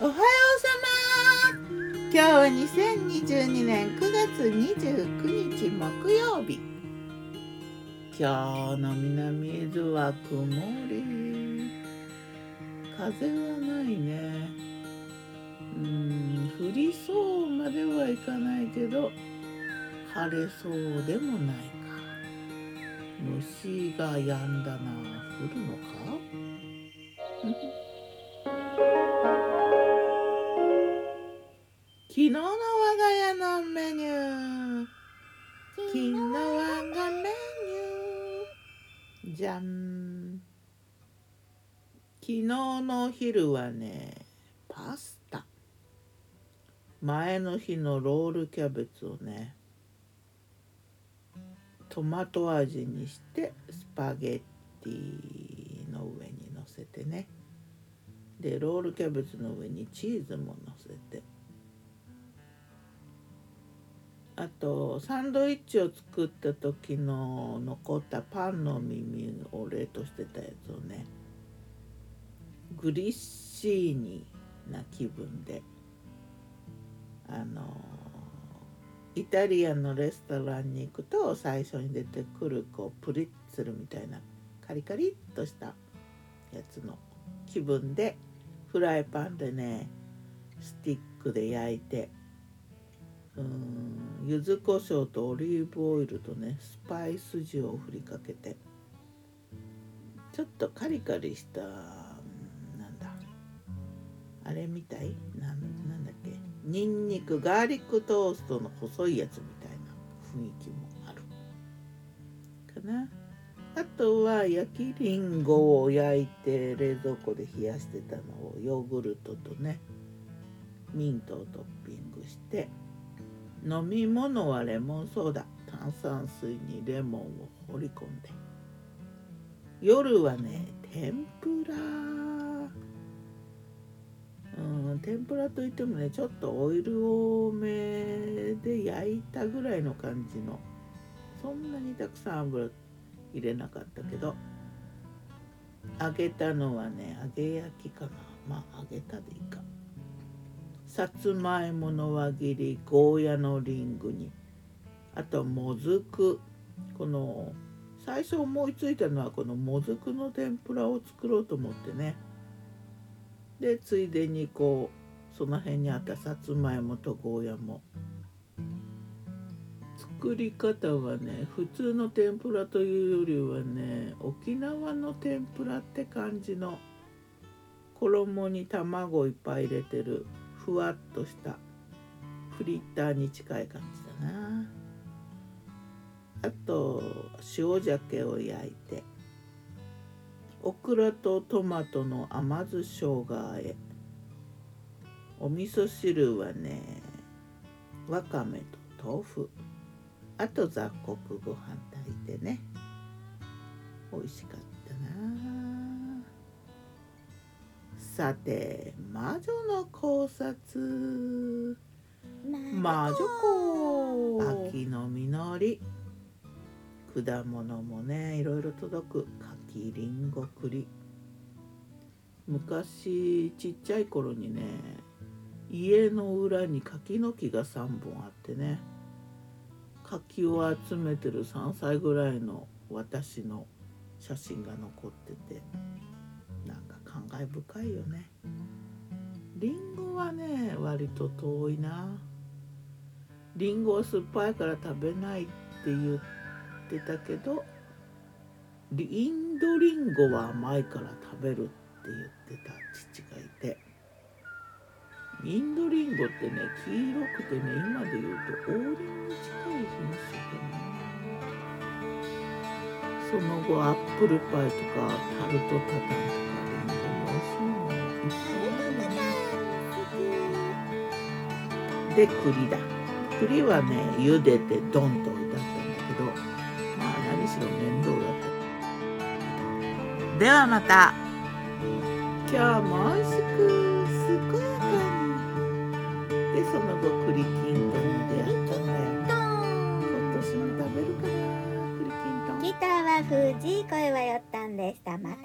おはようさま今日は2022年9月29日木曜日。今日の南伊豆は曇り。風はないね。うん降りそうまではいかないけど晴れそうでもないか。虫が止んだな。降るのか？じゃん。昨日のお昼はねパスタ。前の日のロールキャベツをねトマト味にしてスパゲッティの上にのせてね。でロールキャベツの上にチーズものせて。あとサンドイッチを作った時の残ったパンの耳を冷凍してたやつをねグリッシーニな気分であのイタリアンのレストランに行くと最初に出てくるこうプリッツルみたいなカリカリっとしたやつの気分でフライパンでねスティックで焼いてうん。柚子胡椒とオリーブオイルとねスパイス塩を振りかけて。ちょっとカリカリしたなんだ。あれみたい？ななんだっけ？にんにくガーリックトーストの細いやつみたいな雰囲気もある。かな？あとは焼きりんごを焼いて冷蔵庫で冷やしてたのをヨーグルトとねミントをトッピングして。飲み物はレモンソーダ炭酸水にレモンを放り込んで。夜はね天ぷら。うん天ぷらといってもねちょっとオイル多めで焼いたぐらいの感じのそんなにたくさん油入れなかったけど。揚げたのはね揚げ焼きかな。まあ揚げたでいいか。さつまいもの輪切りゴーヤのリングに。あともずく。この最初思いついたのはこのもずくの天ぷらを作ろうと思ってね。でついでにこうその辺にあったさつまいもとゴーヤも。作り方はね普通の天ぷらというよりはね沖縄の天ぷらって感じの。衣に卵いっぱい入れてる。ふわっとしたフリッターに近い感じだな。あと塩鮭を焼いてオクラとトマトの甘酢生姜あえお味噌汁はねわかめと豆腐。あと雑穀ご飯炊いてね。美味しかった。さて魔女の考察。魔女子秋の実り。果物もねいろいろ届く。柿りんご栗。昔ちっちゃい頃にね家の裏に柿の木が3本あってね柿を集めてる3歳ぐらいの私の写真が残ってて感慨深いよね。りんごはね割と遠いな。りんごは酸っぱいから食べないって言ってたけどインドリンゴは甘いから食べるって言ってた父がいて。インドリンゴってね黄色くてね今で言うと王林に近い品種かなその後アップルパイとかタルトタタンとか。で栗だ。栗はね茹でてドンと置いてあったんだけどまあ何しろ面倒だった。ではまた。今日も美味しく健やかにでその後栗きんとんに出会ったんだよ。今年も食べるかな栗きんとん。ギターは藤井声はよったんでした。またね